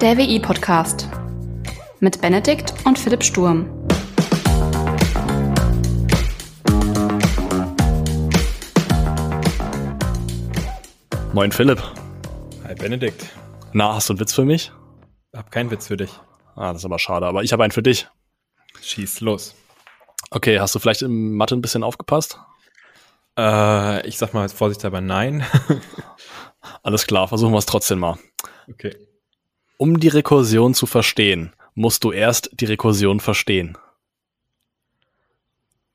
Der WI-Podcast mit Benedikt und Philipp Sturm. Moin Philipp. Hi Benedikt. Na, hast du einen Witz für mich? Hab keinen Witz für dich. Ah, das ist aber schade, aber ich habe einen für dich. Schieß los. Okay, hast du vielleicht im Mathe ein bisschen aufgepasst? Äh, ich sag mal vorsichtshalber nein. Alles klar, versuchen wir es trotzdem mal. Okay. Um die Rekursion zu verstehen, musst du erst die Rekursion verstehen.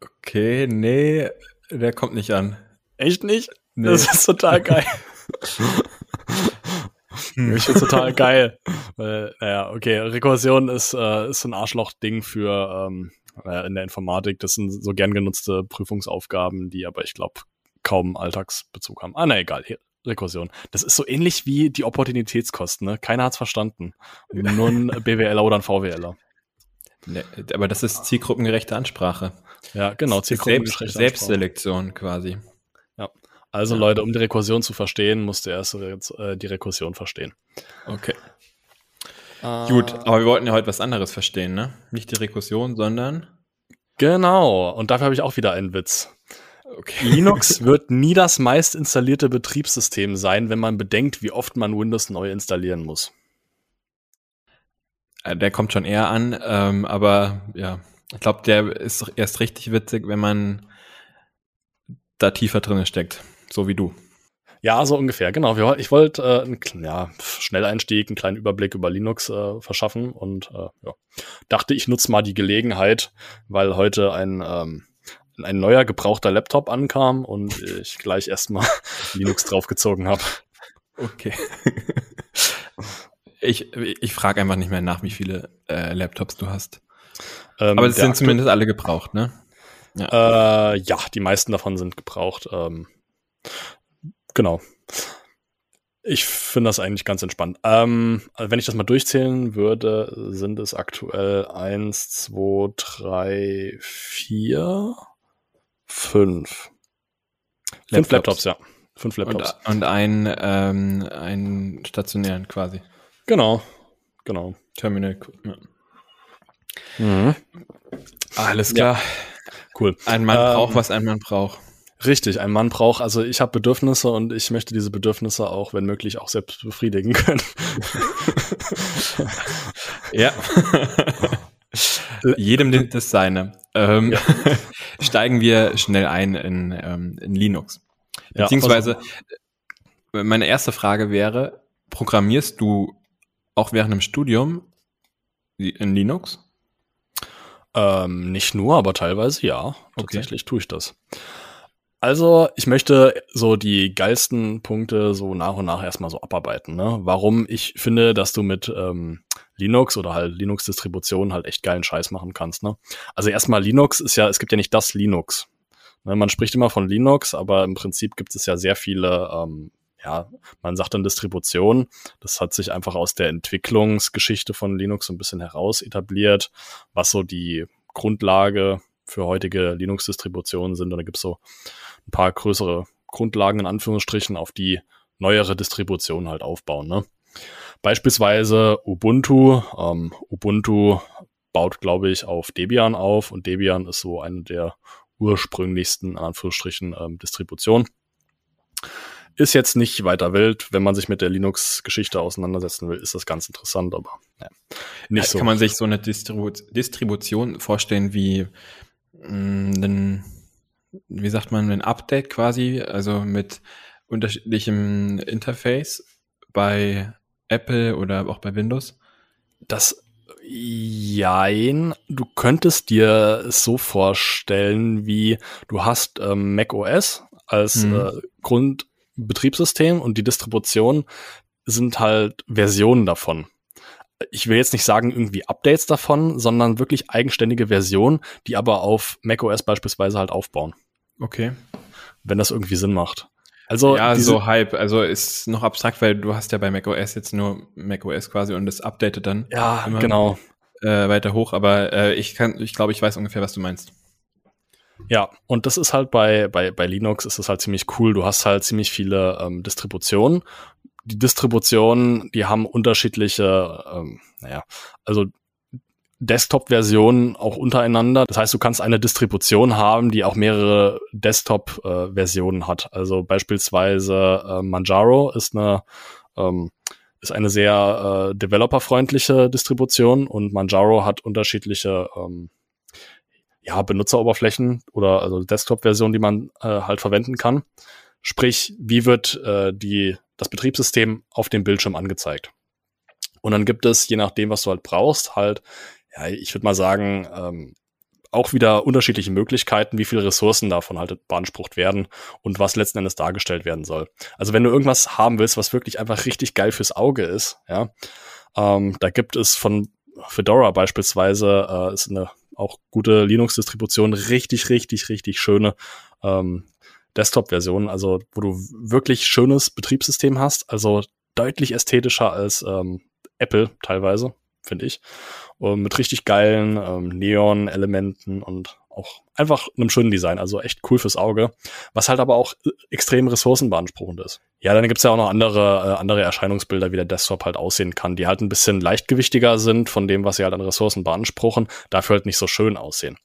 Okay, nee, der kommt nicht an. Echt nicht? Nee. Das ist total geil. ich find's total geil. Weil, naja, okay, Rekursion ist, äh, ist so ein Arschloch-Ding für ähm, in der Informatik. Das sind so gern genutzte Prüfungsaufgaben, die aber ich glaube kaum Alltagsbezug haben. Ah, na egal, hier, Rekursion. Das ist so ähnlich wie die Opportunitätskosten, ne? Keiner hat's verstanden. Nur ein BWLer oder ein VWLer. Nee, aber das ist zielgruppengerechte Ansprache. Ja, genau, Selbst, Zielgruppengeschlechter- Selbstselektion quasi. Also Leute, um die Rekursion zu verstehen, musst du erst äh, die Rekursion verstehen. Okay. Ah. Gut, aber wir wollten ja heute was anderes verstehen, ne? Nicht die Rekursion, sondern. Genau, und dafür habe ich auch wieder einen Witz. Okay. Linux wird nie das meist installierte Betriebssystem sein, wenn man bedenkt, wie oft man Windows neu installieren muss. Äh, Der kommt schon eher an, ähm, aber ja, ich glaube, der ist erst richtig witzig, wenn man da tiefer drin steckt, so wie du. Ja, so ungefähr, genau. Ich wollte äh, einen ja, Schnelleinstieg, einen kleinen Überblick über Linux äh, verschaffen und äh, ja, dachte, ich nutze mal die Gelegenheit, weil heute ein, ähm, ein neuer gebrauchter Laptop ankam und ich gleich erstmal Linux draufgezogen habe. Okay. ich ich frage einfach nicht mehr nach, wie viele äh, Laptops du hast. Ähm, Aber es sind zumindest alle gebraucht, ne? Äh, ja, die meisten davon sind gebraucht. Ähm, genau. Ich finde das eigentlich ganz entspannt. Ähm, wenn ich das mal durchzählen würde, sind es aktuell eins, zwei, drei, vier, fünf. Fünf Laptops, ja. Fünf Und, Laptops. und ein, ähm, einen stationären quasi. Genau. Genau. Terminal. Ja. Mhm. Alles Ja. klar. Cool. Ein Mann Ähm, braucht, was ein Mann braucht. Richtig, ein Mann braucht, also ich habe Bedürfnisse und ich möchte diese Bedürfnisse auch, wenn möglich, auch selbst befriedigen können. Ja. Jedem den- das seine. Ähm, Ja. Steigen wir schnell ein in, ähm, in Linux. Ja, Beziehungsweise, äh, meine erste Frage wäre, programmierst du auch während dem Studium in Linux? Ähm, nicht nur, aber teilweise ja. Tatsächlich tue ich das. Also, ich möchte so die geilsten Punkte so nach und nach erstmal so abarbeiten. Ne? Warum ich finde, dass du mit ähm, Linux oder halt Linux-Distributionen halt echt geilen Scheiß machen kannst. Ne? Also erstmal Linux ist ja, es gibt ja nicht das Linux. Ne? Man spricht immer von Linux, aber im Prinzip gibt es ja sehr viele, ähm, ja, man sagt dann Distribution. Das hat sich einfach aus der Entwicklungsgeschichte von Linux so ein bisschen heraus etabliert, was so die Grundlage für heutige Linux-Distributionen sind. Und da gibt's so ein paar größere Grundlagen in Anführungsstrichen, auf die neuere Distributionen halt aufbauen. Ne? Beispielsweise Ubuntu. Ähm, Ubuntu baut, glaube ich, auf Debian auf und Debian ist so eine der ursprünglichsten, in Anführungsstrichen, ähm, Distributionen. Ist jetzt nicht weiter wild. Wenn man sich mit der Linux-Geschichte auseinandersetzen will, ist das ganz interessant, aber ja, nicht so. Kann man sich so eine Distribu Distribution vorstellen wie mh, ein, wie sagt man, ein Update quasi, also mit unterschiedlichem Interface bei Apple oder auch bei Windows? Das Jein, du könntest dir es so vorstellen, wie du hast ähm, Mac OS als Mhm. äh, Grundbetriebssystem und die Distribution sind halt Versionen davon. Ich will jetzt nicht sagen irgendwie Updates davon, sondern wirklich eigenständige Versionen, die aber auf Mac OS beispielsweise halt aufbauen, Okay. wenn das irgendwie Sinn macht. Also ja, so Hype. Also ist noch abstrakt, weil du hast ja bei macOS jetzt nur macOS quasi und das updatet dann ja, genau. äh, weiter hoch. Aber äh, ich kann, ich glaube, ich weiß ungefähr, was du meinst. Ja, und das ist halt bei, bei, bei Linux ist es halt ziemlich cool. Du hast halt ziemlich viele ähm, Distributionen, die Distributionen, die haben unterschiedliche, ähm, naja, also Desktop-Versionen auch untereinander. Das heißt, du kannst eine Distribution haben, die auch mehrere Desktop-Versionen äh, hat. Also beispielsweise äh, Manjaro ist eine ähm, ist eine sehr äh, developerfreundliche Distribution und Manjaro hat unterschiedliche ähm, ja, Benutzeroberflächen oder also Desktop-Versionen, die man äh, halt verwenden kann. Sprich, wie wird äh, die, das Betriebssystem auf dem Bildschirm angezeigt? Und dann gibt es, je nachdem, was du halt brauchst, halt, ja, ich würde mal sagen, ähm, auch wieder unterschiedliche Möglichkeiten, wie viele Ressourcen davon halt beansprucht werden und was letzten Endes dargestellt werden soll. Also wenn du irgendwas haben willst, was wirklich einfach richtig geil fürs Auge ist, ja, ähm, da gibt es von Fedora beispielsweise, äh, ist eine auch gute Linux-Distribution, richtig, richtig, richtig schöne ähm, Desktop-Versionen, also wo du wirklich schönes Betriebssystem hast, also deutlich ästhetischer als ähm, Apple teilweise, finde ich. Und mit richtig geilen ähm, Neon-Elementen und auch einfach einem schönen Design, also echt cool fürs Auge, was halt aber auch extrem ressourcenbeanspruchend ist. Ja, dann gibt's ja auch noch andere, äh, andere Erscheinungsbilder, wie der Desktop halt aussehen kann, die halt ein bisschen leichtgewichtiger sind von dem, was sie halt an Ressourcen beanspruchen, dafür halt nicht so schön aussehen.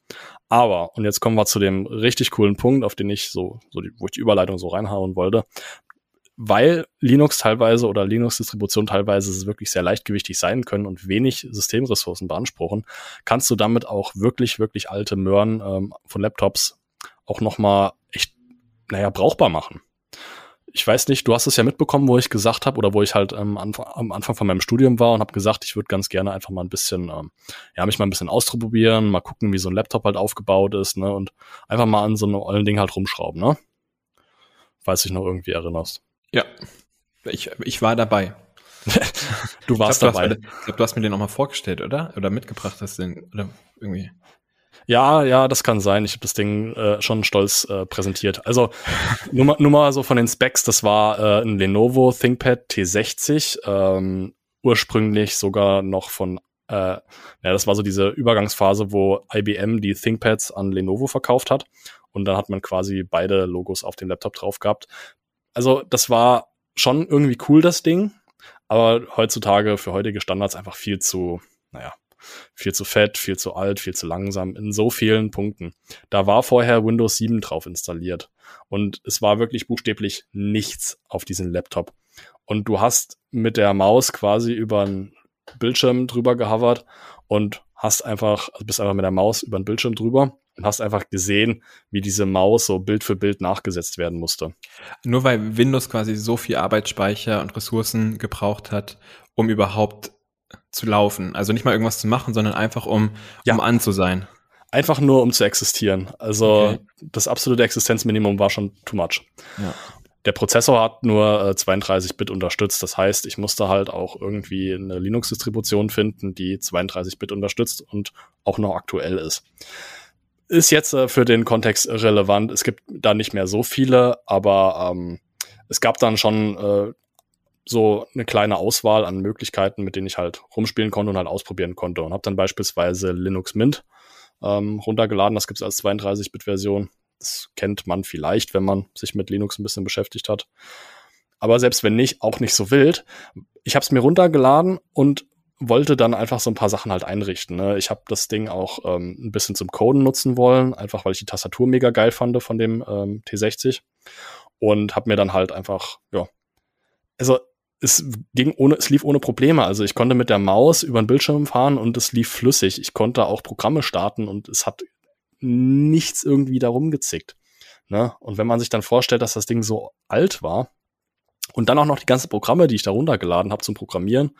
Aber, und jetzt kommen wir zu dem richtig coolen Punkt, auf den ich so, so die, wo ich die Überleitung so reinhauen wollte, weil Linux teilweise oder Linux-Distributionen teilweise wirklich sehr leichtgewichtig sein können und wenig Systemressourcen beanspruchen, kannst du damit auch wirklich, wirklich alte Möhren ähm, von Laptops auch nochmal echt, naja, brauchbar machen. Ich weiß nicht, du hast es ja mitbekommen, wo ich gesagt habe oder wo ich halt ähm, Anfang, am Anfang von meinem Studium war und habe gesagt, ich würde ganz gerne einfach mal ein bisschen, ähm, ja, mich mal ein bisschen ausprobieren, mal gucken, wie so ein Laptop halt aufgebaut ist, ne, und einfach mal an so einem ollen Ding halt rumschrauben, ne? Falls dich noch irgendwie erinnerst. Ja, ich, ich war dabei. du warst ich glaub, dabei. Du hast, ich glaube, du hast mir den auch mal vorgestellt, oder? Oder mitgebracht hast den, oder irgendwie. Ja, ja, das kann sein. Ich habe das Ding äh, schon stolz äh, präsentiert. Also nur mal, nur mal so von den Specs, das war äh, ein Lenovo ThinkPad T60, ähm, ursprünglich sogar noch von, äh, ja, das war so diese Übergangsphase, wo IBM die ThinkPads an Lenovo verkauft hat. Und dann hat man quasi beide Logos auf dem Laptop drauf gehabt also das war schon irgendwie cool, das Ding, aber heutzutage für heutige Standards einfach viel zu, naja, viel zu fett, viel zu alt, viel zu langsam in so vielen Punkten. Da war vorher Windows 7 drauf installiert und es war wirklich buchstäblich nichts auf diesem Laptop. Und du hast mit der Maus quasi über einen Bildschirm drüber gehovert und hast einfach, also bist einfach mit der Maus über den Bildschirm drüber und hast einfach gesehen, wie diese Maus so Bild für Bild nachgesetzt werden musste. Nur weil Windows quasi so viel Arbeitsspeicher und Ressourcen gebraucht hat, um überhaupt zu laufen. Also nicht mal irgendwas zu machen, sondern einfach um, ja. um an zu sein. Einfach nur, um zu existieren. Also okay. das absolute Existenzminimum war schon too much. Ja. Der Prozessor hat nur äh, 32-Bit unterstützt. Das heißt, ich musste halt auch irgendwie eine Linux-Distribution finden, die 32-Bit unterstützt und auch noch aktuell ist. Ist jetzt äh, für den Kontext relevant. Es gibt da nicht mehr so viele, aber ähm, es gab dann schon äh, so eine kleine Auswahl an Möglichkeiten, mit denen ich halt rumspielen konnte und halt ausprobieren konnte. Und habe dann beispielsweise Linux Mint ähm, runtergeladen. Das gibt es als 32-Bit-Version. Das kennt man vielleicht, wenn man sich mit Linux ein bisschen beschäftigt hat. Aber selbst wenn nicht, auch nicht so wild. Ich habe es mir runtergeladen und wollte dann einfach so ein paar Sachen halt einrichten. Ne? Ich habe das Ding auch ähm, ein bisschen zum Coden nutzen wollen, einfach weil ich die Tastatur mega geil fand von dem ähm, T60 und habe mir dann halt einfach, ja, also es ging ohne, es lief ohne Probleme. Also ich konnte mit der Maus über den Bildschirm fahren und es lief flüssig. Ich konnte auch Programme starten und es hat nichts irgendwie darum gezickt. Ne? Und wenn man sich dann vorstellt, dass das Ding so alt war und dann auch noch die ganzen Programme, die ich da runtergeladen habe zum Programmieren,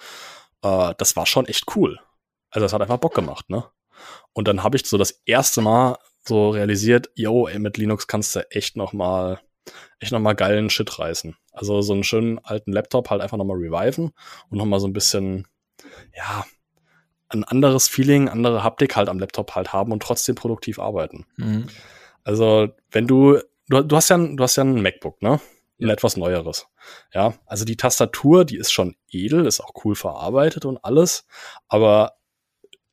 äh, das war schon echt cool. Also das hat einfach Bock gemacht, ne? Und dann habe ich so das erste Mal so realisiert, yo, ey, mit Linux kannst du echt noch mal echt noch mal geilen Shit reißen. Also so einen schönen alten Laptop halt einfach noch mal reviven und noch mal so ein bisschen ja, ein anderes Feeling, andere Haptik halt am Laptop halt haben und trotzdem produktiv arbeiten. Mhm. Also, wenn du, du, du hast ja, du hast ja ein MacBook, ne? Ein ja. etwas neueres. Ja, also die Tastatur, die ist schon edel, ist auch cool verarbeitet und alles, aber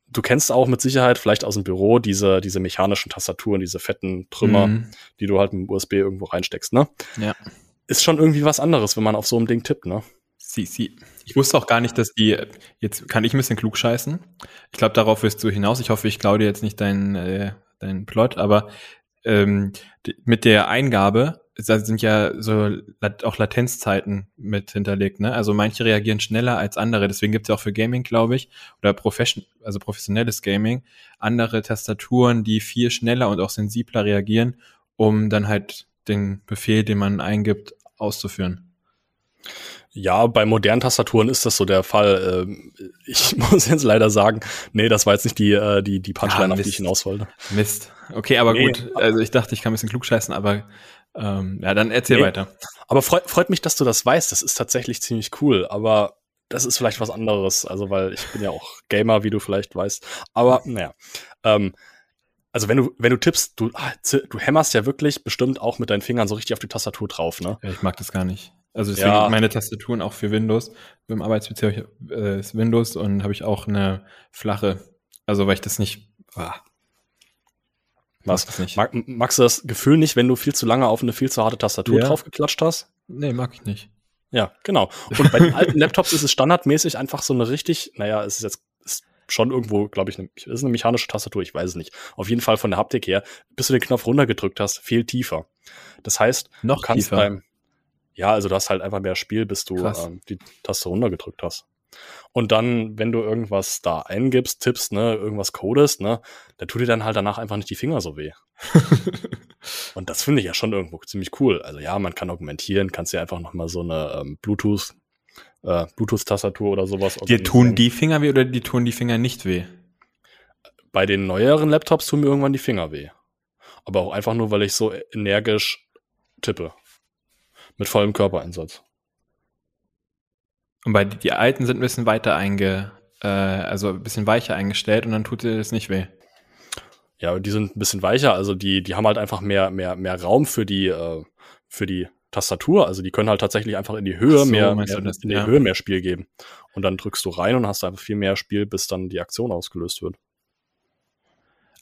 du kennst auch mit Sicherheit vielleicht aus dem Büro diese, diese mechanischen Tastaturen, diese fetten Trümmer, mhm. die du halt mit USB irgendwo reinsteckst, ne? Ja. Ist schon irgendwie was anderes, wenn man auf so einem Ding tippt, ne? Sie, sie. Ich wusste auch gar nicht, dass die, jetzt kann ich ein bisschen klug scheißen. Ich glaube, darauf wirst du hinaus. Ich hoffe, ich klaue dir jetzt nicht deinen, äh, deinen Plot, aber ähm, mit der Eingabe da sind ja so auch Latenzzeiten mit hinterlegt. Ne? Also manche reagieren schneller als andere. Deswegen gibt es ja auch für Gaming, glaube ich, oder Profession, also professionelles Gaming, andere Tastaturen, die viel schneller und auch sensibler reagieren, um dann halt den Befehl, den man eingibt, auszuführen. Ja, bei modernen Tastaturen ist das so der Fall. Ähm, ich muss jetzt leider sagen, nee, das war jetzt nicht die, äh, die, die Punchline, ja, auf die ich hinaus wollte. Mist. Okay, aber nee. gut. Also ich dachte, ich kann ein bisschen klugscheißen, aber ähm, ja, dann erzähl nee. weiter. Aber freut, freut mich, dass du das weißt. Das ist tatsächlich ziemlich cool. Aber das ist vielleicht was anderes. Also, weil ich bin ja auch Gamer, wie du vielleicht weißt. Aber naja. Ähm, also wenn du, wenn du tippst, du, ah, du hämmerst ja wirklich bestimmt auch mit deinen Fingern so richtig auf die Tastatur drauf, ne? Ja, ich mag das gar nicht. Also deswegen ja. meine Tastaturen auch für Windows. Im Arbeits-PC äh, ist Windows und habe ich auch eine flache. Also weil ich das nicht. Ah, was? Mag, magst du das Gefühl nicht, wenn du viel zu lange auf eine viel zu harte Tastatur ja. draufgeklatscht hast? Nee, mag ich nicht. Ja, genau. Und bei den alten Laptops ist es standardmäßig einfach so eine richtig, naja, es ist jetzt ist schon irgendwo, glaube ich, eine, ist eine mechanische Tastatur, ich weiß es nicht. Auf jeden Fall von der Haptik her, bis du den Knopf runtergedrückt hast, viel tiefer. Das heißt, noch du kannst tiefer. beim, ja, also du hast halt einfach mehr Spiel, bis du ähm, die Taste runtergedrückt hast. Und dann, wenn du irgendwas da eingibst, tippst, ne, irgendwas codest, ne, da tut dir dann halt danach einfach nicht die Finger so weh. und das finde ich ja schon irgendwo ziemlich cool. Also ja, man kann augmentieren, kannst dir einfach nochmal so eine ähm, Bluetooth, äh, Bluetooth-Tastatur oder sowas. Dir tun die Finger weh oder die tun die Finger nicht weh? Bei den neueren Laptops tun mir irgendwann die Finger weh. Aber auch einfach nur, weil ich so energisch tippe. Mit vollem Körpereinsatz. Und bei die alten sind ein bisschen weiter einge, äh, also ein bisschen weicher eingestellt und dann tut dir das nicht weh. Ja, die sind ein bisschen weicher, also die, die haben halt einfach mehr, mehr, mehr Raum für die, äh, für die Tastatur. Also die können halt tatsächlich einfach in die Höhe so, mehr, mehr das, in die ja. Höhe mehr Spiel geben. Und dann drückst du rein und hast einfach viel mehr Spiel, bis dann die Aktion ausgelöst wird.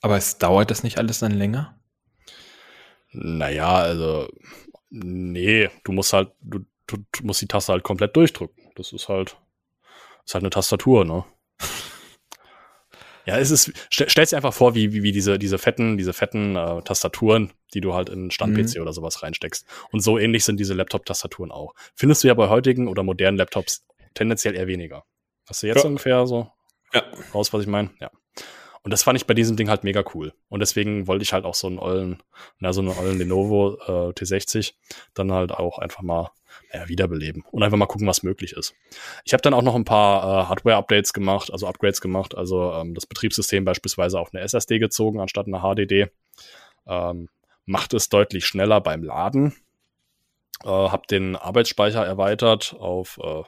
Aber es dauert das nicht alles dann länger? Naja, also, nee, du musst halt, du, du, du musst die Taste halt komplett durchdrücken. Das ist halt, ist halt eine Tastatur, ne? ja, es ist, stell, stell's dir einfach vor, wie, wie, wie diese, diese fetten, diese fetten äh, Tastaturen, die du halt in Stand-PC mhm. oder sowas reinsteckst. Und so ähnlich sind diese Laptop-Tastaturen auch. Findest du ja bei heutigen oder modernen Laptops tendenziell eher weniger. Hast du jetzt ja. ungefähr so ja. raus, was ich meine? Ja. Und das fand ich bei diesem Ding halt mega cool. Und deswegen wollte ich halt auch so einen ollen, na, so einen ollen Lenovo äh, T60 dann halt auch einfach mal ja, wiederbeleben und einfach mal gucken, was möglich ist. Ich habe dann auch noch ein paar äh, Hardware-Updates gemacht, also Upgrades gemacht, also ähm, das Betriebssystem beispielsweise auf eine SSD gezogen anstatt eine HDD. Ähm, macht es deutlich schneller beim Laden. Äh, habe den Arbeitsspeicher erweitert auf, äh,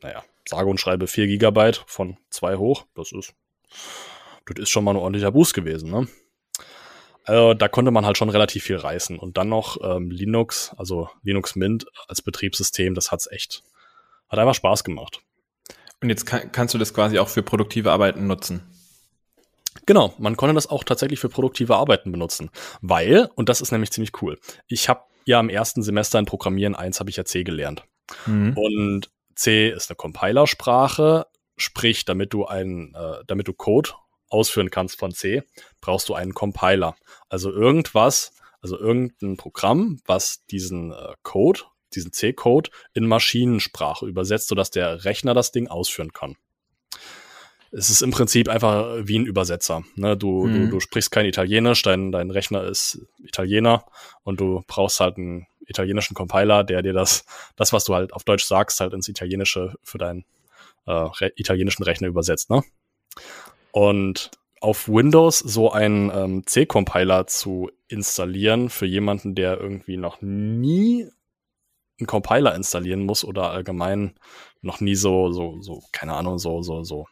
naja, sage und schreibe 4 GB von 2 hoch. Das ist, das ist schon mal ein ordentlicher Boost gewesen, ne? Also da konnte man halt schon relativ viel reißen. Und dann noch ähm, Linux, also Linux Mint als Betriebssystem, das hat's echt, hat einfach Spaß gemacht. Und jetzt kann, kannst du das quasi auch für produktive Arbeiten nutzen. Genau, man konnte das auch tatsächlich für produktive Arbeiten benutzen, weil, und das ist nämlich ziemlich cool, ich habe ja im ersten Semester in Programmieren 1 habe ich ja C gelernt. Mhm. Und C ist eine Compilersprache, sprich, damit du ein, äh, damit du Code ausführen kannst von C, brauchst du einen Compiler. Also irgendwas, also irgendein Programm, was diesen äh, Code, diesen C-Code in Maschinensprache übersetzt, sodass der Rechner das Ding ausführen kann. Es ist im Prinzip einfach wie ein Übersetzer. Ne? Du, mhm. du, du sprichst kein Italienisch, dein, dein Rechner ist Italiener und du brauchst halt einen italienischen Compiler, der dir das, das, was du halt auf Deutsch sagst, halt ins Italienische für deinen äh, re italienischen Rechner übersetzt. Ne? Und auf Windows so einen ähm, C-Compiler zu installieren für jemanden, der irgendwie noch nie einen Compiler installieren muss oder allgemein noch nie so, so, so, keine Ahnung, so, so, so,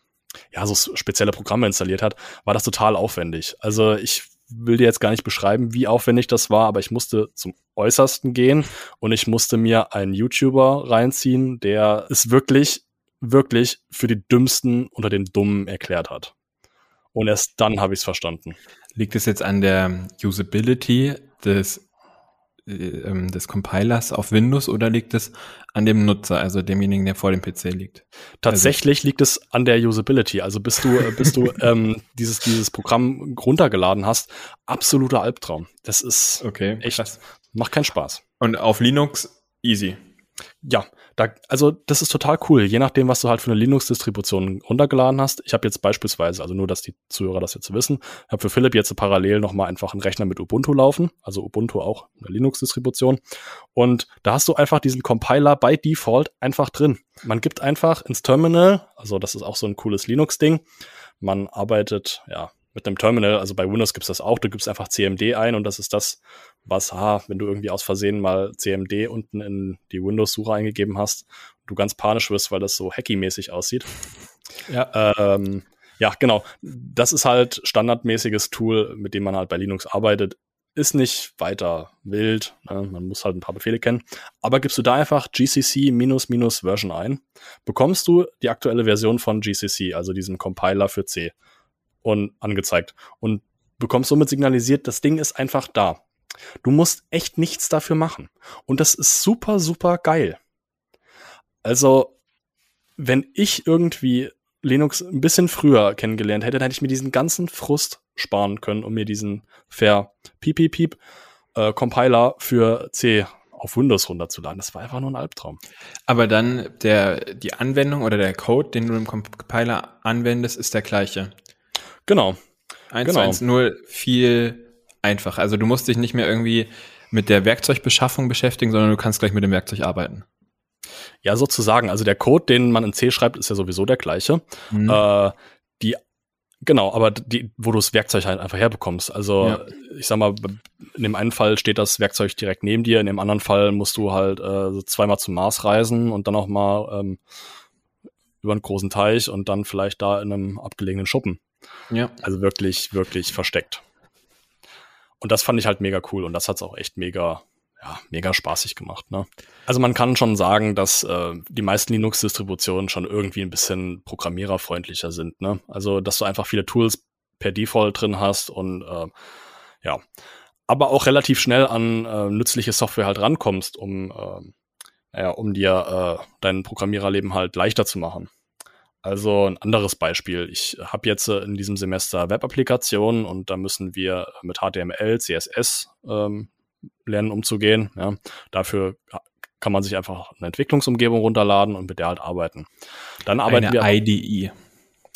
ja, so spezielle Programme installiert hat, war das total aufwendig. Also ich will dir jetzt gar nicht beschreiben, wie aufwendig das war, aber ich musste zum Äußersten gehen und ich musste mir einen YouTuber reinziehen, der es wirklich, wirklich für die Dümmsten unter den Dummen erklärt hat. Und erst dann habe ich es verstanden. Liegt es jetzt an der Usability des äh, ähm, des Compilers auf Windows oder liegt es an dem Nutzer, also demjenigen, der vor dem PC liegt? Tatsächlich also, liegt es an der Usability. Also bis du, äh, bis du ähm, dieses, dieses Programm runtergeladen hast, absoluter Albtraum. Das ist okay, echt, krass. macht keinen Spaß. Und auf Linux easy. Ja, da, also das ist total cool, je nachdem, was du halt für eine Linux-Distribution runtergeladen hast. Ich habe jetzt beispielsweise, also nur, dass die Zuhörer das jetzt wissen, habe für Philipp jetzt parallel nochmal einfach einen Rechner mit Ubuntu laufen, also Ubuntu auch eine Linux-Distribution. Und da hast du einfach diesen Compiler by Default einfach drin. Man gibt einfach ins Terminal, also das ist auch so ein cooles Linux-Ding, man arbeitet, ja, mit einem Terminal, also bei Windows gibt's das auch, du gibst einfach CMD ein und das ist das, was, ha, wenn du irgendwie aus Versehen mal CMD unten in die Windows-Suche eingegeben hast, du ganz panisch wirst, weil das so hacky-mäßig aussieht. Ja. Ähm, ja, genau. Das ist halt standardmäßiges Tool, mit dem man halt bei Linux arbeitet. Ist nicht weiter wild. Ne? Man muss halt ein paar Befehle kennen. Aber gibst du da einfach GCC minus minus Version ein, bekommst du die aktuelle Version von GCC, also diesem Compiler für C und angezeigt und bekommst somit signalisiert, das Ding ist einfach da. Du musst echt nichts dafür machen. Und das ist super, super geil. Also, wenn ich irgendwie Linux ein bisschen früher kennengelernt hätte, dann hätte ich mir diesen ganzen Frust sparen können, um mir diesen fair piep piep piep äh, Compiler für C auf Windows runterzuladen. Das war einfach nur ein Albtraum. Aber dann der, die Anwendung oder der Code, den du im Compiler anwendest, ist der gleiche. Genau. Eins genau. zu eins, nur viel einfacher. Also du musst dich nicht mehr irgendwie mit der Werkzeugbeschaffung beschäftigen, sondern du kannst gleich mit dem Werkzeug arbeiten. Ja, sozusagen. Also der Code, den man in C schreibt, ist ja sowieso der gleiche. Mhm. Äh, die Genau, aber die, wo du das Werkzeug halt einfach herbekommst. Also ja. ich sag mal, in dem einen Fall steht das Werkzeug direkt neben dir, in dem anderen Fall musst du halt äh, so zweimal zum Mars reisen und dann auch mal ähm, über einen großen Teich und dann vielleicht da in einem abgelegenen Schuppen. Ja. Also wirklich, wirklich versteckt. Und das fand ich halt mega cool und das hat's auch echt mega, ja, mega spaßig gemacht. Ne? Also man kann schon sagen, dass äh, die meisten Linux-Distributionen schon irgendwie ein bisschen programmiererfreundlicher sind. Ne? Also dass du einfach viele Tools per Default drin hast und äh, ja, aber auch relativ schnell an äh, nützliche Software halt rankommst, um, äh, naja, um dir äh, dein Programmiererleben halt leichter zu machen. Also ein anderes Beispiel. Ich habe jetzt äh, in diesem Semester Web-Applikationen und da müssen wir mit HTML, CSS ähm, lernen umzugehen. Ja. Dafür kann man sich einfach eine Entwicklungsumgebung runterladen und mit der halt arbeiten. Dann arbeiten eine wir. IDE.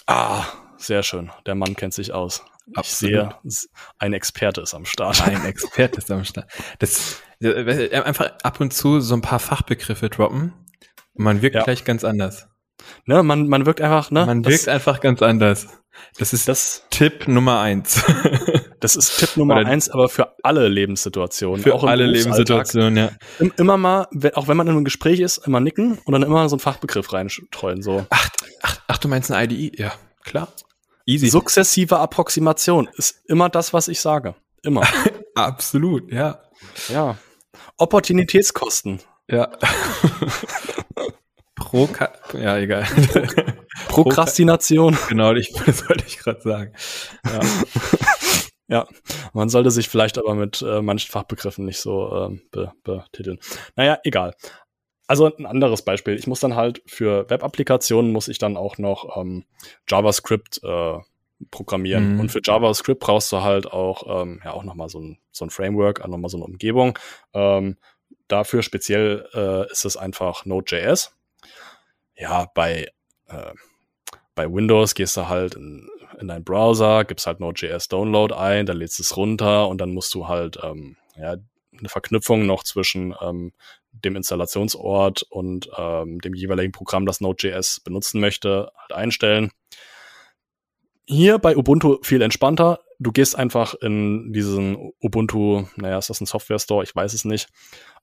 Ah, sehr schön. Der Mann kennt sich aus. Absolut. Ich sehe, ein Experte ist am Start. Ein Experte ist am Start. Das, äh, einfach ab und zu so ein paar Fachbegriffe droppen. Und man wirkt ja. gleich ganz anders. Ne, man, man wirkt einfach, ne? Man wirkt einfach ganz anders. Das ist das Tipp Nummer eins. das ist Tipp Nummer Oder eins, aber für alle Lebenssituationen. Für alle Lebenssituationen, ja. Immer mal, auch wenn man in einem Gespräch ist, immer nicken und dann immer so einen Fachbegriff reinstreuen, so. Ach, ach, ach, du meinst eine IDE? Ja, klar. Easy. Sukzessive Approximation ist immer das, was ich sage. Immer. Absolut, ja. Ja. Opportunitätskosten. Ja. Pro ja, egal. Prokrastination. genau, ich, das wollte ich gerade sagen. Ja. ja, man sollte sich vielleicht aber mit äh, manchen Fachbegriffen nicht so ähm, be betiteln. Naja, egal. Also ein anderes Beispiel. Ich muss dann halt für Web-Applikationen muss ich dann auch noch ähm, JavaScript äh, programmieren. Mhm. Und für JavaScript brauchst du halt auch, ähm, ja, auch nochmal so ein, so ein Framework, nochmal so eine Umgebung. Ähm, dafür speziell äh, ist es einfach Node.js ja, bei, äh, bei Windows gehst du halt in, in deinen Browser, gibst halt Node.js Download ein, dann lädst es runter und dann musst du halt ähm, ja, eine Verknüpfung noch zwischen ähm, dem Installationsort und ähm, dem jeweiligen Programm, das Node.js benutzen möchte, halt einstellen. Hier bei Ubuntu viel entspannter. Du gehst einfach in diesen Ubuntu, naja, ist das ein Software Store? Ich weiß es nicht.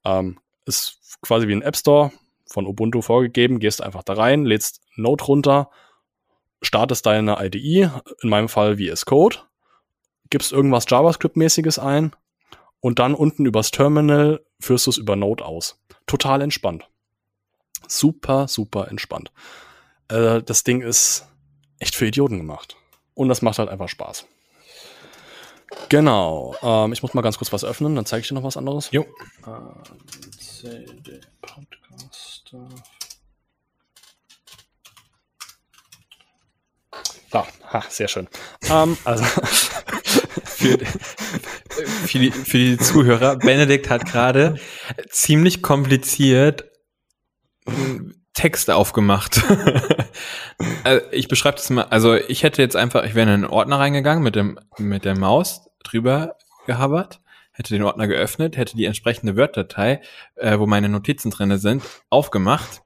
Ähm, ist quasi wie ein App Store, von Ubuntu vorgegeben, gehst einfach da rein, lädst Node runter, startest deine IDE, in meinem Fall VS Code, gibst irgendwas JavaScript-mäßiges ein und dann unten übers Terminal führst du es über Node aus. Total entspannt. Super, super entspannt. Äh, das Ding ist echt für Idioten gemacht. Und das macht halt einfach Spaß. Genau. Ähm, ich muss mal ganz kurz was öffnen, dann zeige ich dir noch was anderes. Jo. Ähm, CD Podcaster. So, ha, sehr schön. Ähm, also für, für, die, für die Zuhörer, Benedikt hat gerade ziemlich kompliziert Text aufgemacht. Also ich beschreibe das mal, also ich hätte jetzt einfach, ich wäre in einen Ordner reingegangen mit dem mit der Maus drüber gehabert, hätte den Ordner geöffnet, hätte die entsprechende Word-Datei, äh, wo meine Notizen drinne sind, aufgemacht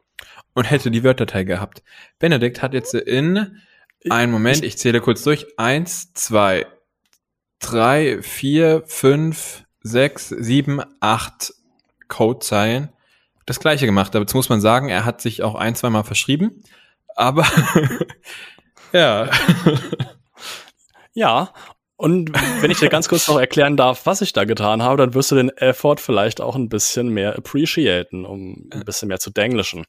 und hätte die Word-Datei gehabt. Benedikt hat jetzt in einen Moment, ich zähle kurz durch. Eins, zwei, drei, vier, fünf, sechs, sieben, acht Codezeilen das gleiche gemacht. Dazu muss man sagen, er hat sich auch ein, zweimal verschrieben. Aber ja. ja, und wenn ich dir ganz kurz noch erklären darf, was ich da getan habe, dann wirst du den Effort vielleicht auch ein bisschen mehr appreciaten, um ein bisschen mehr zu denglischen.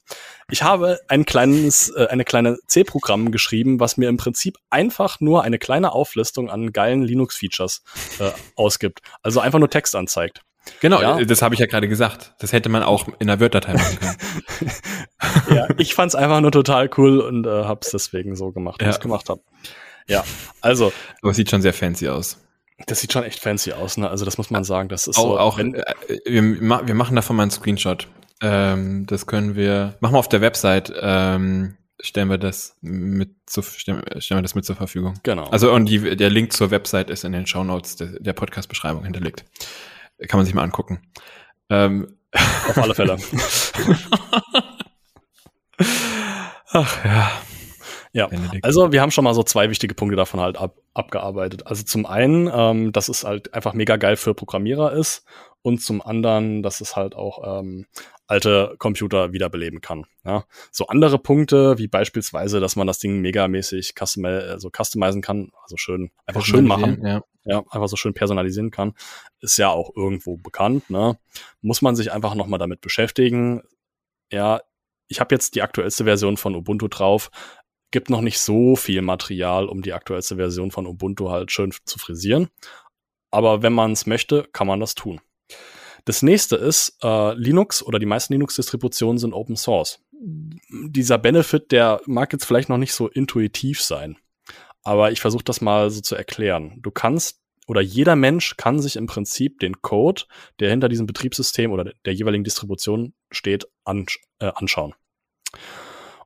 Ich habe ein kleines, äh, eine kleine C-Programm geschrieben, was mir im Prinzip einfach nur eine kleine Auflistung an geilen Linux-Features äh, ausgibt. Also einfach nur Text anzeigt. Genau, ja. das habe ich ja gerade gesagt. Das hätte man auch in einer Word-Datei machen können. ja, ich fand's einfach nur total cool und äh, habe es deswegen so gemacht, wie ja. ich es gemacht habe. Ja, also. Aber es sieht schon sehr fancy aus. Das sieht schon echt fancy aus, ne? Also das muss man sagen. Das ist auch, so. Auch, wenn, äh, wir, wir machen davon mal einen Screenshot. Ähm, das können wir, machen wir auf der Website, ähm, stellen wir das mit zu, stellen, stellen wir das mit zur Verfügung. Genau. Also und die, der Link zur Website ist in den Show Notes der, der Podcast-Beschreibung hinterlegt. Kann man sich mal angucken. Ähm. Auf alle Fälle. Ach ja. Ja, also wir haben schon mal so zwei wichtige Punkte davon halt ab, abgearbeitet. Also zum einen, ähm, dass es halt einfach mega geil für Programmierer ist und zum anderen, dass es halt auch ähm, alte Computer wiederbeleben kann. Ja. So andere Punkte, wie beispielsweise, dass man das Ding megamäßig custom also customizen kann, also schön, einfach schön machen. Ja. Ja, einfach so schön personalisieren kann, ist ja auch irgendwo bekannt. Ne? Muss man sich einfach nochmal damit beschäftigen. Ja, ich habe jetzt die aktuellste Version von Ubuntu drauf gibt noch nicht so viel Material, um die aktuellste Version von Ubuntu halt schön zu frisieren. Aber wenn man es möchte, kann man das tun. Das nächste ist, äh, Linux oder die meisten Linux-Distributionen sind Open Source. Dieser Benefit, der mag jetzt vielleicht noch nicht so intuitiv sein. Aber ich versuche das mal so zu erklären. Du kannst oder jeder Mensch kann sich im Prinzip den Code, der hinter diesem Betriebssystem oder der jeweiligen Distribution steht, ansch äh, anschauen.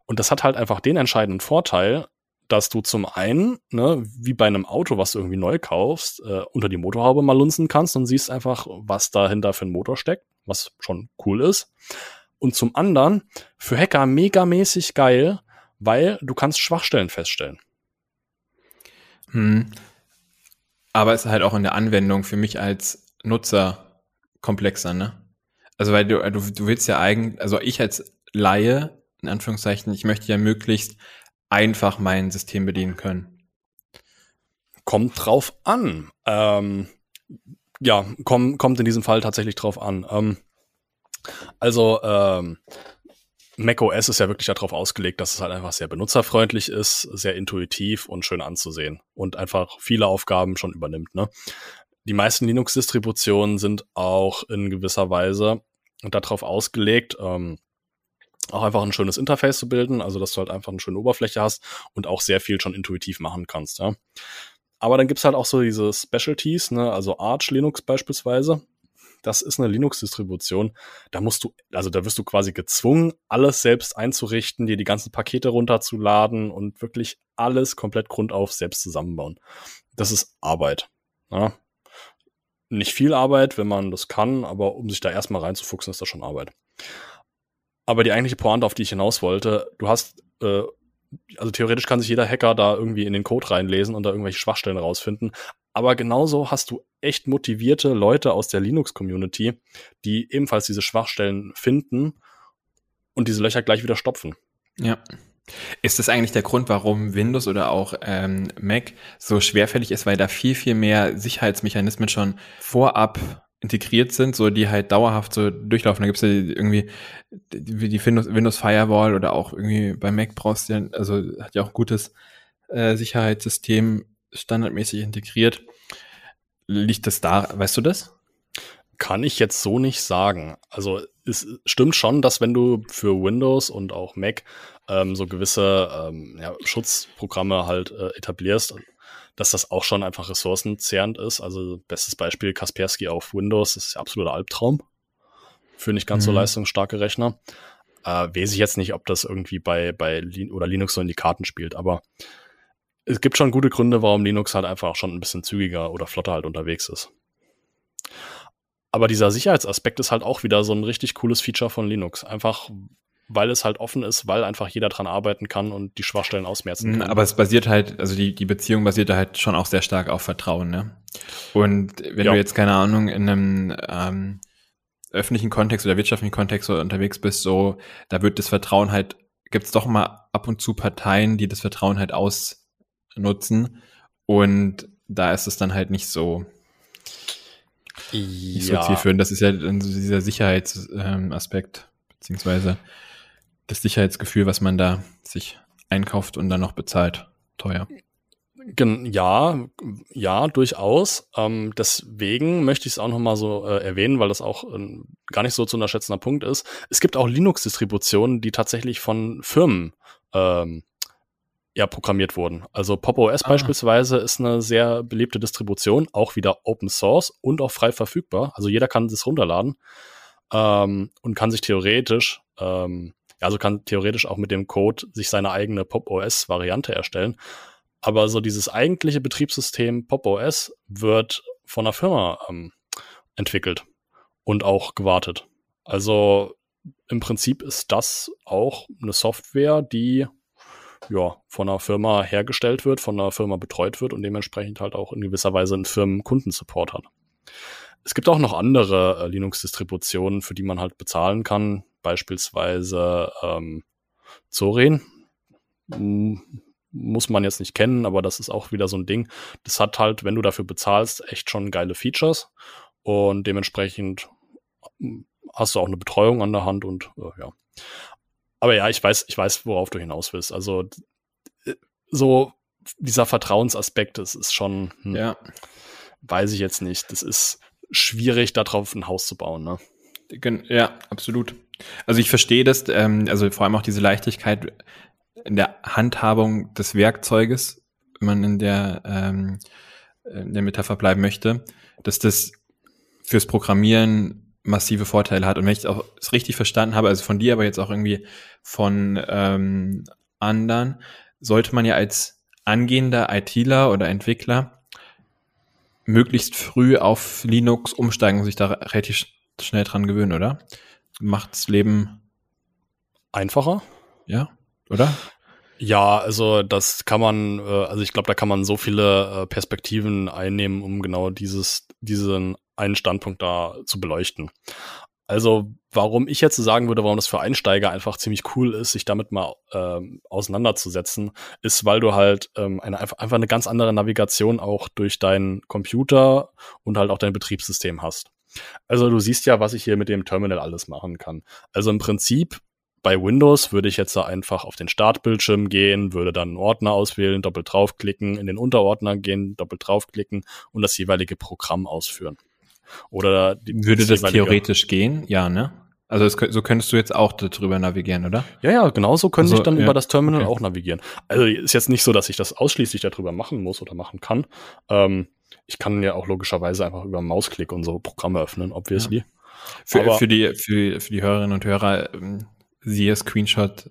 Und das hat halt einfach den entscheidenden Vorteil, dass du zum einen, ne, wie bei einem Auto, was du irgendwie neu kaufst, äh, unter die Motorhaube mal lunzen kannst und siehst einfach, was dahinter für ein Motor steckt, was schon cool ist. Und zum anderen für Hacker megamäßig geil, weil du kannst Schwachstellen feststellen. Hm. Aber es ist halt auch in der Anwendung für mich als Nutzer komplexer, ne? Also weil du, du, du willst ja eigentlich, also ich als Laie in Anführungszeichen, ich möchte ja möglichst einfach mein System bedienen können. Kommt drauf an. Ähm, ja, komm, kommt in diesem Fall tatsächlich drauf an. Ähm, also ähm, macOS ist ja wirklich darauf ausgelegt, dass es halt einfach sehr benutzerfreundlich ist, sehr intuitiv und schön anzusehen und einfach viele Aufgaben schon übernimmt. Ne? Die meisten Linux-Distributionen sind auch in gewisser Weise darauf ausgelegt, ähm, auch einfach ein schönes Interface zu bilden, also dass du halt einfach eine schöne Oberfläche hast und auch sehr viel schon intuitiv machen kannst, ja. Aber dann gibt's halt auch so diese Specialties, ne, also Arch Linux beispielsweise. Das ist eine Linux-Distribution. Da musst du, also da wirst du quasi gezwungen, alles selbst einzurichten, dir die ganzen Pakete runterzuladen und wirklich alles komplett grundauf selbst zusammenbauen. Das ist Arbeit. Ja. Nicht viel Arbeit, wenn man das kann, aber um sich da erstmal reinzufuchsen, ist das schon Arbeit. Aber die eigentliche Pointe, auf die ich hinaus wollte, du hast, äh, also theoretisch kann sich jeder Hacker da irgendwie in den Code reinlesen und da irgendwelche Schwachstellen rausfinden. Aber genauso hast du echt motivierte Leute aus der Linux-Community, die ebenfalls diese Schwachstellen finden und diese Löcher gleich wieder stopfen. Ja. Ist das eigentlich der Grund, warum Windows oder auch ähm, Mac so schwerfällig ist, weil da viel, viel mehr Sicherheitsmechanismen schon vorab integriert sind, so die halt dauerhaft so durchlaufen. Da gibt's ja irgendwie die, die Windows, Windows Firewall oder auch irgendwie bei Mac brauchst du ja, also hat ja auch ein gutes äh, Sicherheitssystem standardmäßig integriert. liegt das da, weißt du das? Kann ich jetzt so nicht sagen. Also es stimmt schon, dass wenn du für Windows und auch Mac ähm, so gewisse ähm, ja, Schutzprogramme halt äh, etablierst, dass das auch schon einfach ressourcenzehrend ist. Also bestes Beispiel Kaspersky auf Windows, das ist absoluter Albtraum für nicht ganz mhm. so leistungsstarke Rechner. Äh, weiß ich jetzt nicht, ob das irgendwie bei, bei Lin oder Linux so in die Karten spielt, aber es gibt schon gute Gründe, warum Linux halt einfach schon ein bisschen zügiger oder flotter halt unterwegs ist. Aber dieser Sicherheitsaspekt ist halt auch wieder so ein richtig cooles Feature von Linux. Einfach, weil es halt offen ist, weil einfach jeder dran arbeiten kann und die Schwachstellen ausmerzen mhm, kann. Aber es basiert halt, also die, die Beziehung basiert da halt schon auch sehr stark auf Vertrauen, ne? Und wenn ja. du jetzt, keine Ahnung, in einem ähm, öffentlichen Kontext oder wirtschaftlichen Kontext unterwegs bist, so, da wird das Vertrauen halt, gibt's doch mal ab und zu Parteien, die das Vertrauen halt ausnutzen. Und da ist es dann halt nicht so, ja. nicht so zielführend. Das ist ja dann so dieser Sicherheitsaspekt, ähm, beziehungsweise das Sicherheitsgefühl, was man da sich einkauft und dann noch bezahlt. Teuer. Ja, ja, durchaus. Ähm, deswegen möchte ich es auch nochmal so äh, erwähnen, weil das auch äh, gar nicht so zu unterschätzender Punkt ist. Es gibt auch Linux-Distributionen, die tatsächlich von Firmen ähm, ja, programmiert wurden. Also Pop! OS ah. beispielsweise ist eine sehr beliebte Distribution, auch wieder Open Source und auch frei verfügbar. Also jeder kann das runterladen ähm, und kann sich theoretisch, ähm, ja, also kann theoretisch auch mit dem Code sich seine eigene Pop! OS Variante erstellen. Aber so dieses eigentliche Betriebssystem Pop! OS wird von einer Firma ähm, entwickelt und auch gewartet. Also im Prinzip ist das auch eine Software, die ja, von einer Firma hergestellt wird, von einer Firma betreut wird und dementsprechend halt auch in gewisser Weise einen Firmenkundensupport hat. Es gibt auch noch andere äh, Linux-Distributionen, für die man halt bezahlen kann, beispielsweise ähm, Zorin. M muss man jetzt nicht kennen, aber das ist auch wieder so ein Ding. Das hat halt, wenn du dafür bezahlst, echt schon geile Features und dementsprechend hast du auch eine Betreuung an der Hand und äh, ja. Aber ja, ich weiß, ich weiß, worauf du hinaus willst. Also äh, so dieser Vertrauensaspekt, das ist schon, hm, ja. weiß ich jetzt nicht. Das ist schwierig, darauf ein Haus zu bauen, ne? Ja, absolut. Also ich verstehe das, ähm, also vor allem auch diese Leichtigkeit in der Handhabung des Werkzeuges, wenn man in der, ähm, in der Metapher bleiben möchte, dass das fürs Programmieren massive Vorteile hat. Und wenn ich auch es richtig verstanden habe, also von dir, aber jetzt auch irgendwie von ähm, anderen, sollte man ja als angehender ITler oder Entwickler möglichst früh auf Linux umsteigen und sich da relativ schnell dran gewöhnen, oder? Macht's Leben einfacher? Ja, oder? Ja, also das kann man, äh, also ich glaube, da kann man so viele äh, Perspektiven einnehmen, um genau dieses, diesen einen Standpunkt da zu beleuchten. Also, warum ich jetzt sagen würde, warum das für Einsteiger einfach ziemlich cool ist, sich damit mal ähm, auseinanderzusetzen, ist, weil du halt ähm, eine, einfach eine ganz andere Navigation auch durch deinen Computer und halt auch dein Betriebssystem hast. Also du siehst ja, was ich hier mit dem Terminal alles machen kann. Also im Prinzip bei Windows würde ich jetzt einfach auf den Startbildschirm gehen, würde dann einen Ordner auswählen, doppelt draufklicken, in den Unterordner gehen, doppelt draufklicken und das jeweilige Programm ausführen. Oder würde das, das theoretisch gehen? Ja, ne? Also es, so könntest du jetzt auch darüber navigieren, oder? Ja, ja, genau so könnte also, ich dann ja, über das Terminal okay. auch navigieren. Also ist jetzt nicht so, dass ich das ausschließlich darüber machen muss oder machen kann. Ähm, ich kann ja auch logischerweise einfach über Mausklick und so Programme öffnen, obviously. Ja. Für, Aber, für, die, für, für die Hörerinnen und Hörer, ähm, siehe Screenshot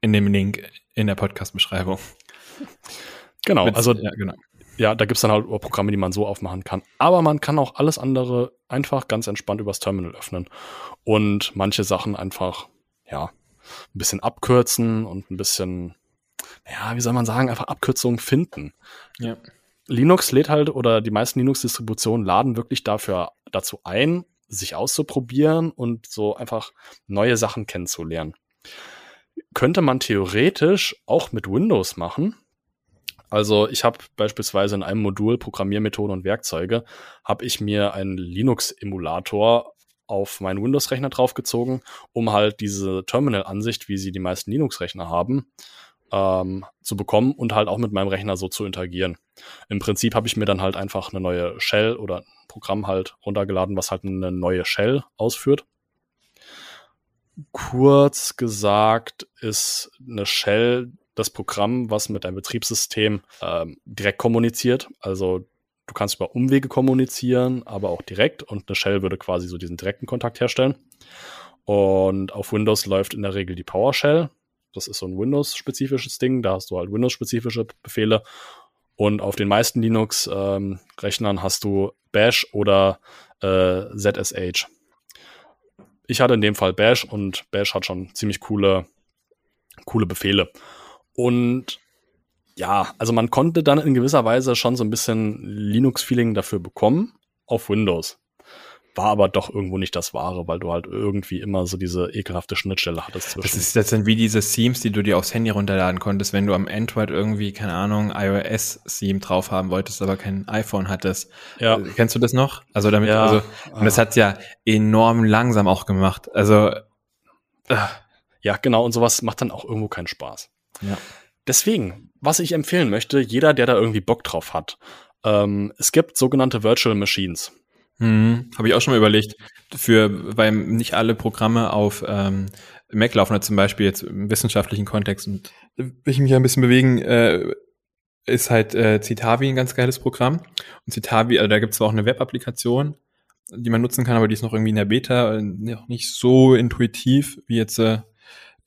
in dem Link in der Podcast-Beschreibung. Genau, also ja, genau ja, da gibt's dann halt Programme, die man so aufmachen kann. Aber man kann auch alles andere einfach ganz entspannt übers Terminal öffnen und manche Sachen einfach, ja, ein bisschen abkürzen und ein bisschen, ja, wie soll man sagen, einfach Abkürzungen finden. Ja. Linux lädt halt oder die meisten Linux-Distributionen laden wirklich dafür dazu ein, sich auszuprobieren und so einfach neue Sachen kennenzulernen. Könnte man theoretisch auch mit Windows machen, also ich habe beispielsweise in einem Modul Programmiermethoden und Werkzeuge, habe ich mir einen Linux-Emulator auf meinen Windows-Rechner draufgezogen, um halt diese Terminal-Ansicht, wie sie die meisten Linux-Rechner haben, ähm, zu bekommen und halt auch mit meinem Rechner so zu interagieren. Im Prinzip habe ich mir dann halt einfach eine neue Shell oder ein Programm halt runtergeladen, was halt eine neue Shell ausführt. Kurz gesagt ist eine Shell das Programm, was mit deinem Betriebssystem ähm, direkt kommuniziert. Also du kannst über Umwege kommunizieren, aber auch direkt und eine Shell würde quasi so diesen direkten Kontakt herstellen. Und auf Windows läuft in der Regel die PowerShell. Das ist so ein Windows-spezifisches Ding. Da hast du halt Windows-spezifische Befehle. Und auf den meisten Linux-Rechnern ähm, hast du Bash oder äh, ZSH. Ich hatte in dem Fall Bash und Bash hat schon ziemlich coole, coole Befehle. Und ja, also man konnte dann in gewisser Weise schon so ein bisschen Linux-Feeling dafür bekommen auf Windows war aber doch irgendwo nicht das Wahre, weil du halt irgendwie immer so diese ekelhafte Schnittstelle hattest zwischen. Das ist das sind wie diese Themes, die du dir aufs Handy runterladen konntest, wenn du am Android irgendwie, keine Ahnung, iOS-Theme drauf haben wolltest, aber kein iPhone hattest. Ja. Äh, kennst du das noch? Also damit, ja. also, und das hat's ja enorm langsam auch gemacht. Also, äh. ja, genau, und sowas macht dann auch irgendwo keinen Spaß. Ja. Deswegen, was ich empfehlen möchte, jeder, der da irgendwie Bock drauf hat, ähm, es gibt sogenannte Virtual Machines. Mhm. Habe ich auch schon mal überlegt, für, weil nicht alle Programme auf ähm, Mac laufen, zum Beispiel jetzt im wissenschaftlichen Kontext und will ich mich ein bisschen bewegen, äh, ist halt äh, Citavi ein ganz geiles Programm. Und Citavi, also da gibt es auch eine Web-Applikation, die man nutzen kann, aber die ist noch irgendwie in der Beta, äh, noch nicht so intuitiv wie jetzt äh,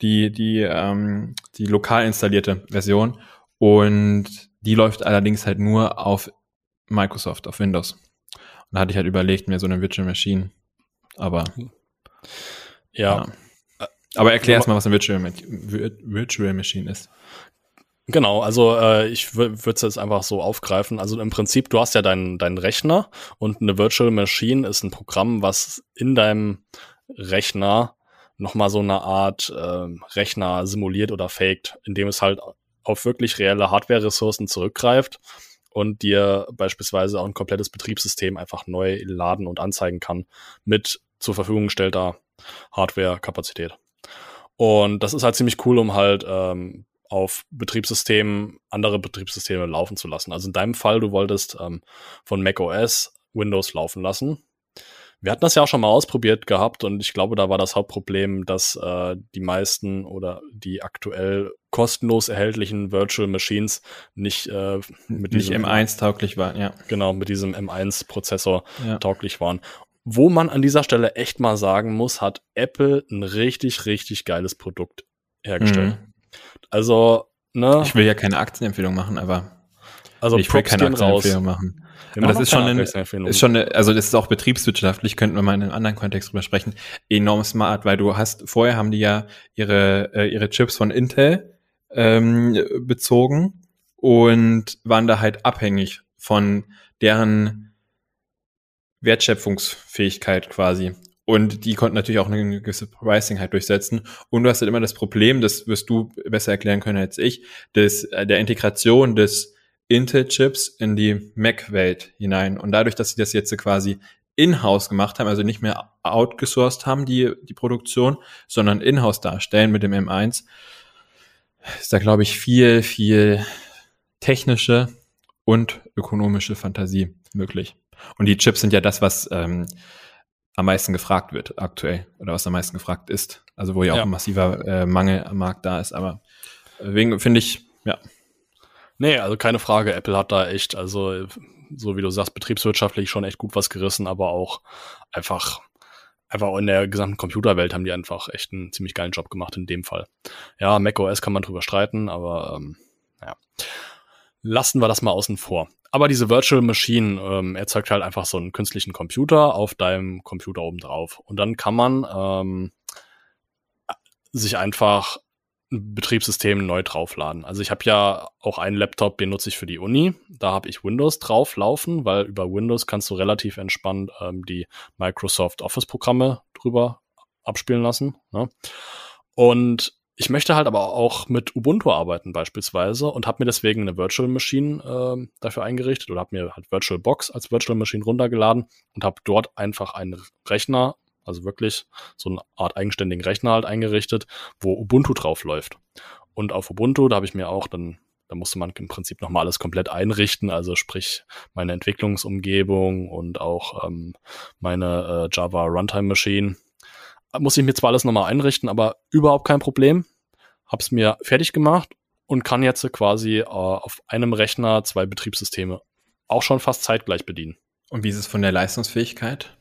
die, die, ähm, die lokal installierte Version. Und die läuft allerdings halt nur auf Microsoft, auf Windows. Und da hatte ich halt überlegt, mir so eine Virtual Machine. Aber. Ja. ja. Aber erklär erst mal, was eine Virtual, Virtual Machine ist. Genau, also äh, ich würde es jetzt einfach so aufgreifen. Also im Prinzip, du hast ja deinen deinen Rechner und eine Virtual Machine ist ein Programm, was in deinem Rechner nochmal so eine Art äh, Rechner simuliert oder faked, indem es halt auf wirklich reelle Hardware-Ressourcen zurückgreift und dir beispielsweise auch ein komplettes Betriebssystem einfach neu laden und anzeigen kann mit zur Verfügung gestellter Hardware-Kapazität. Und das ist halt ziemlich cool, um halt ähm, auf Betriebssystemen andere Betriebssysteme laufen zu lassen. Also in deinem Fall, du wolltest ähm, von macOS Windows laufen lassen. Wir hatten das ja auch schon mal ausprobiert gehabt und ich glaube, da war das Hauptproblem, dass äh, die meisten oder die aktuell kostenlos erhältlichen Virtual Machines nicht äh, mit nicht diesem M1 tauglich waren, ja. Genau, mit diesem M1 Prozessor ja. tauglich waren. Wo man an dieser Stelle echt mal sagen muss, hat Apple ein richtig, richtig geiles Produkt hergestellt. Mhm. Also, ne? Ich will ja keine Aktienempfehlung machen, aber also ich will keine Aktienempfehlung machen. Aber das ist schon, ein, ist schon, eine, also das ist auch betriebswirtschaftlich, könnten wir mal in einem anderen Kontext drüber sprechen, enorm smart, weil du hast, vorher haben die ja ihre, äh, ihre Chips von Intel ähm, bezogen und waren da halt abhängig von deren Wertschöpfungsfähigkeit quasi. Und die konnten natürlich auch eine gewisse Pricing halt durchsetzen. Und du hast halt immer das Problem, das wirst du besser erklären können als ich, des, äh, der Integration des Intel-Chips in die Mac-Welt hinein. Und dadurch, dass sie das jetzt quasi in-house gemacht haben, also nicht mehr outgesourced haben, die, die Produktion, sondern in-house darstellen mit dem M1, ist da, glaube ich, viel, viel technische und ökonomische Fantasie möglich. Und die Chips sind ja das, was ähm, am meisten gefragt wird aktuell oder was am meisten gefragt ist. Also wo ja auch ja. ein massiver äh, Mangel am Markt da ist. Aber wegen finde ich, ja, Nee, also keine Frage. Apple hat da echt, also so wie du sagst, betriebswirtschaftlich schon echt gut was gerissen, aber auch einfach, einfach in der gesamten Computerwelt haben die einfach echt einen ziemlich geilen Job gemacht in dem Fall. Ja, macOS kann man drüber streiten, aber ähm, ja. Lassen wir das mal außen vor. Aber diese Virtual Machine ähm, erzeugt halt einfach so einen künstlichen Computer auf deinem Computer oben drauf. Und dann kann man ähm, sich einfach Betriebssystem neu draufladen. Also ich habe ja auch einen Laptop, den nutze ich für die Uni. Da habe ich Windows drauf laufen, weil über Windows kannst du relativ entspannt ähm, die Microsoft Office-Programme drüber abspielen lassen. Ne? Und ich möchte halt aber auch mit Ubuntu arbeiten beispielsweise und habe mir deswegen eine Virtual Machine äh, dafür eingerichtet oder habe mir halt VirtualBox als Virtual Machine runtergeladen und habe dort einfach einen Rechner also wirklich so eine Art eigenständigen Rechner halt eingerichtet, wo Ubuntu drauf läuft. und auf Ubuntu. Da habe ich mir auch dann, da musste man im Prinzip nochmal alles komplett einrichten, also sprich meine Entwicklungsumgebung und auch ähm, meine äh, Java Runtime Machine. Muss ich mir zwar alles nochmal einrichten, aber überhaupt kein Problem. Hab's mir fertig gemacht und kann jetzt quasi äh, auf einem Rechner zwei Betriebssysteme auch schon fast zeitgleich bedienen. Und wie ist es von der Leistungsfähigkeit?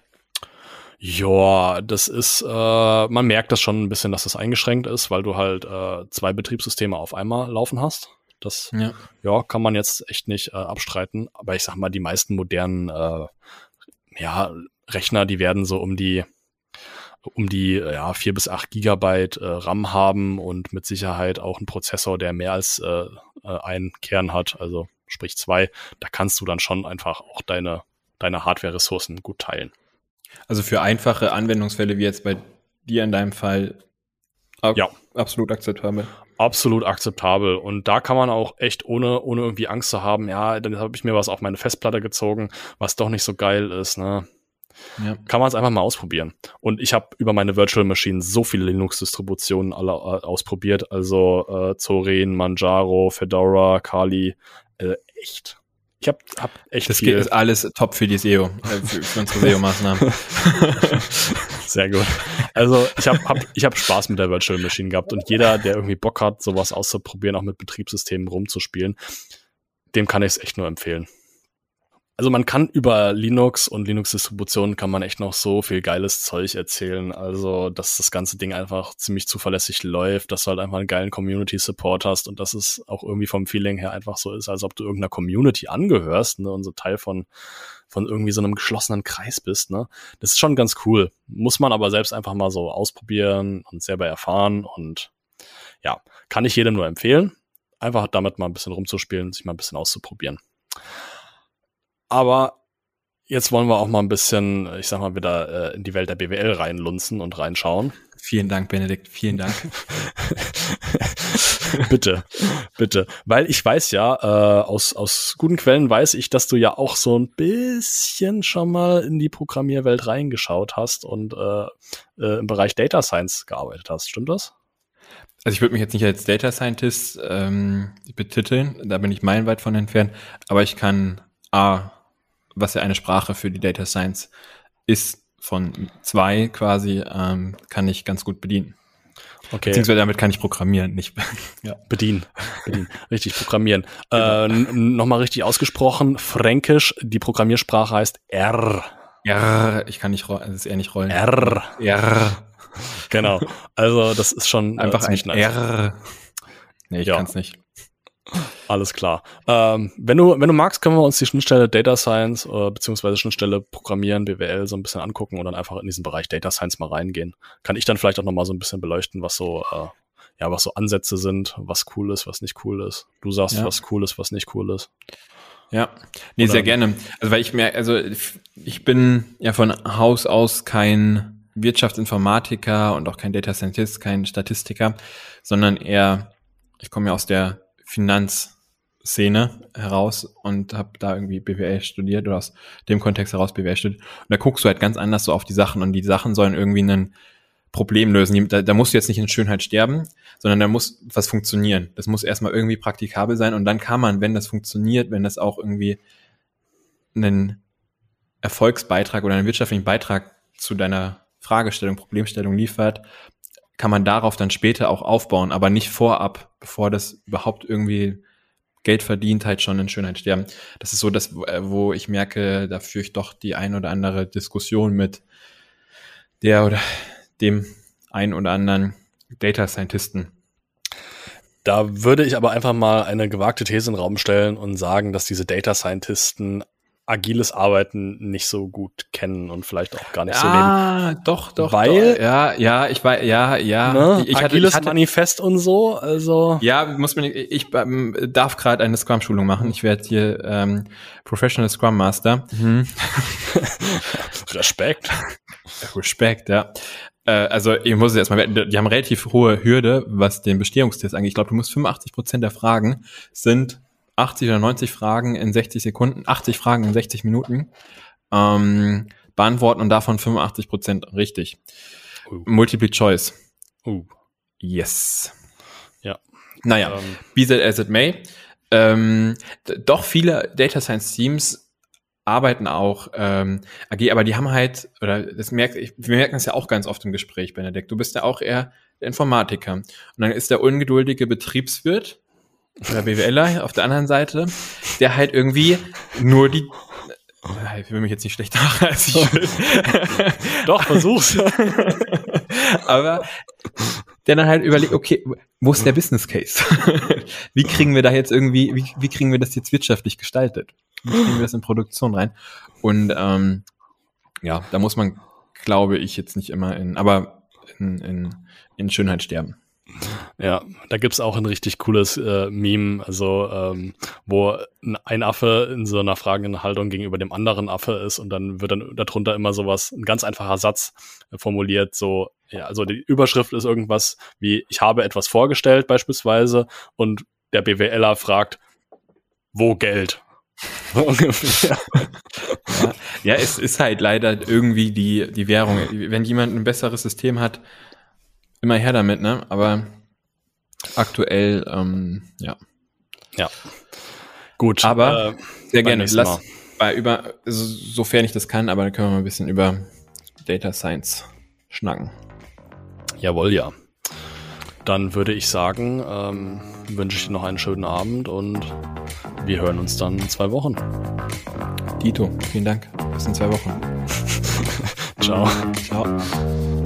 Ja, das ist, äh, man merkt das schon ein bisschen, dass das eingeschränkt ist, weil du halt äh, zwei Betriebssysteme auf einmal laufen hast. Das ja. ja kann man jetzt echt nicht äh, abstreiten. Aber ich sag mal, die meisten modernen äh, ja, Rechner, die werden so um die um die ja, vier bis acht Gigabyte äh, RAM haben und mit Sicherheit auch einen Prozessor, der mehr als äh, äh, einen Kern hat, also sprich zwei, da kannst du dann schon einfach auch deine, deine Hardware-Ressourcen gut teilen. Also für einfache Anwendungsfälle wie jetzt bei dir in deinem Fall ja. absolut akzeptabel. Absolut akzeptabel. Und da kann man auch echt ohne, ohne irgendwie Angst zu haben, ja, dann habe ich mir was auf meine Festplatte gezogen, was doch nicht so geil ist, ne? Ja. Kann man es einfach mal ausprobieren. Und ich habe über meine Virtual Machine so viele Linux-Distributionen alle äh, ausprobiert. Also äh, Zorin, Manjaro, Fedora, Kali. Äh, echt. Ich habe hab echt Das viel. ist alles top für die SEO, äh, für, für unsere SEO-Maßnahmen. Sehr gut. Also ich habe hab, ich hab Spaß mit der Virtual Machine gehabt und jeder, der irgendwie Bock hat, sowas auszuprobieren, auch mit Betriebssystemen rumzuspielen, dem kann ich es echt nur empfehlen. Also man kann über Linux und Linux-Distributionen kann man echt noch so viel geiles Zeug erzählen. Also, dass das ganze Ding einfach ziemlich zuverlässig läuft, dass du halt einfach einen geilen Community-Support hast und dass es auch irgendwie vom Feeling her einfach so ist, als ob du irgendeiner Community angehörst ne, und so Teil von, von irgendwie so einem geschlossenen Kreis bist. Ne? Das ist schon ganz cool. Muss man aber selbst einfach mal so ausprobieren und selber erfahren und ja, kann ich jedem nur empfehlen. Einfach damit mal ein bisschen rumzuspielen, sich mal ein bisschen auszuprobieren. Aber jetzt wollen wir auch mal ein bisschen, ich sag mal, wieder äh, in die Welt der BWL reinlunzen und reinschauen. Vielen Dank, Benedikt. Vielen Dank. bitte, bitte. Weil ich weiß ja, äh, aus, aus guten Quellen weiß ich, dass du ja auch so ein bisschen schon mal in die Programmierwelt reingeschaut hast und äh, äh, im Bereich Data Science gearbeitet hast. Stimmt das? Also ich würde mich jetzt nicht als Data Scientist ähm, betiteln, da bin ich meilenweit von entfernt, aber ich kann A, was ja eine Sprache für die Data Science ist, von zwei quasi, ähm, kann ich ganz gut bedienen. Okay. Beziehungsweise damit kann ich programmieren, nicht ja. bedienen. bedienen. Richtig, programmieren. Genau. Äh, Nochmal richtig ausgesprochen, Fränkisch, die Programmiersprache heißt R. R, ich kann nicht rollen, es ist eher nicht rollen. R. R. Genau. Also das ist schon äh, einfach äh, ein nice. R. Nee, ich ja. kann es nicht. Alles klar. Ähm, wenn du, wenn du magst, können wir uns die Schnittstelle Data Science äh, beziehungsweise Schnittstelle Programmieren, BWL so ein bisschen angucken und dann einfach in diesen Bereich Data Science mal reingehen. Kann ich dann vielleicht auch noch mal so ein bisschen beleuchten, was so, äh, ja, was so Ansätze sind, was cool ist, was nicht cool ist. Du sagst, ja. was cool ist, was nicht cool ist. Ja, nee, Oder sehr gerne. Also weil ich mir, also ich bin ja von Haus aus kein Wirtschaftsinformatiker und auch kein Data Scientist, kein Statistiker, sondern eher, ich komme ja aus der Finanzszene heraus und habe da irgendwie BWL studiert oder aus dem Kontext heraus BWL studiert. Und da guckst du halt ganz anders so auf die Sachen und die Sachen sollen irgendwie ein Problem lösen. Da, da musst du jetzt nicht in Schönheit sterben, sondern da muss was funktionieren. Das muss erstmal irgendwie praktikabel sein und dann kann man, wenn das funktioniert, wenn das auch irgendwie einen Erfolgsbeitrag oder einen wirtschaftlichen Beitrag zu deiner Fragestellung, Problemstellung liefert, kann man darauf dann später auch aufbauen, aber nicht vorab, bevor das überhaupt irgendwie Geld verdient, halt schon in Schönheit sterben. Das ist so das, wo ich merke, da führe ich doch die ein oder andere Diskussion mit der oder dem ein oder anderen Data Scientisten. Da würde ich aber einfach mal eine gewagte These in den Raum stellen und sagen, dass diese Data Scientisten agiles Arbeiten nicht so gut kennen und vielleicht auch gar nicht ja, so leben. Ah, doch, doch. Weil, doch, ja, ja, ich weiß, ja, ja. Ne? Ich, agiles hatte, hatte, Manifest und so, also. Ja, muss man, ich ähm, darf gerade eine Scrum-Schulung machen. Ich werde hier ähm, Professional Scrum Master. Mhm. Respekt. Respekt, ja. Äh, also ich muss es erstmal, die haben relativ hohe Hürde, was den Bestehungstest angeht. Ich glaube, du musst 85 Prozent der Fragen sind 80 oder 90 Fragen in 60 Sekunden, 80 Fragen in 60 Minuten ähm, beantworten und davon 85 Prozent richtig. Uh. Multiple Choice. Uh. Yes. Ja, Naja, ähm, be that as it may. Ähm, doch viele Data Science Teams arbeiten auch ähm, AG, aber die haben halt, oder das merkt, ich, wir merken das ja auch ganz oft im Gespräch, Benedikt, du bist ja auch eher der Informatiker. Und dann ist der ungeduldige Betriebswirt oder BWLer auf der anderen Seite, der halt irgendwie nur die ich will mich jetzt nicht schlechter machen, als ich will. Doch, versuch's. Aber der dann halt überlegt, okay, wo ist der Business Case? wie kriegen wir da jetzt irgendwie, wie, wie kriegen wir das jetzt wirtschaftlich gestaltet? Wie kriegen wir das in Produktion rein? Und ähm, ja, da muss man, glaube ich, jetzt nicht immer in, aber in, in, in Schönheit sterben. Ja, da gibt's auch ein richtig cooles äh, Meme, also ähm, wo ein Affe in so einer fragenden Haltung gegenüber dem anderen Affe ist und dann wird dann darunter immer sowas, ein ganz einfacher Satz äh, formuliert, so, ja, also die Überschrift ist irgendwas wie, ich habe etwas vorgestellt beispielsweise und der BWLer fragt, wo Geld? ja, ja, es ist halt leider irgendwie die, die Währung. Wenn jemand ein besseres System hat, immer her damit, ne? Aber aktuell, ähm, ja. Ja. Gut. Aber äh, sehr gerne. Lass bei über, sofern ich das kann, aber dann können wir mal ein bisschen über Data Science schnacken. Jawohl, ja. Dann würde ich sagen, ähm, wünsche ich dir noch einen schönen Abend und wir hören uns dann in zwei Wochen. Dito, vielen Dank. Bis in zwei Wochen. Ciao. Ciao.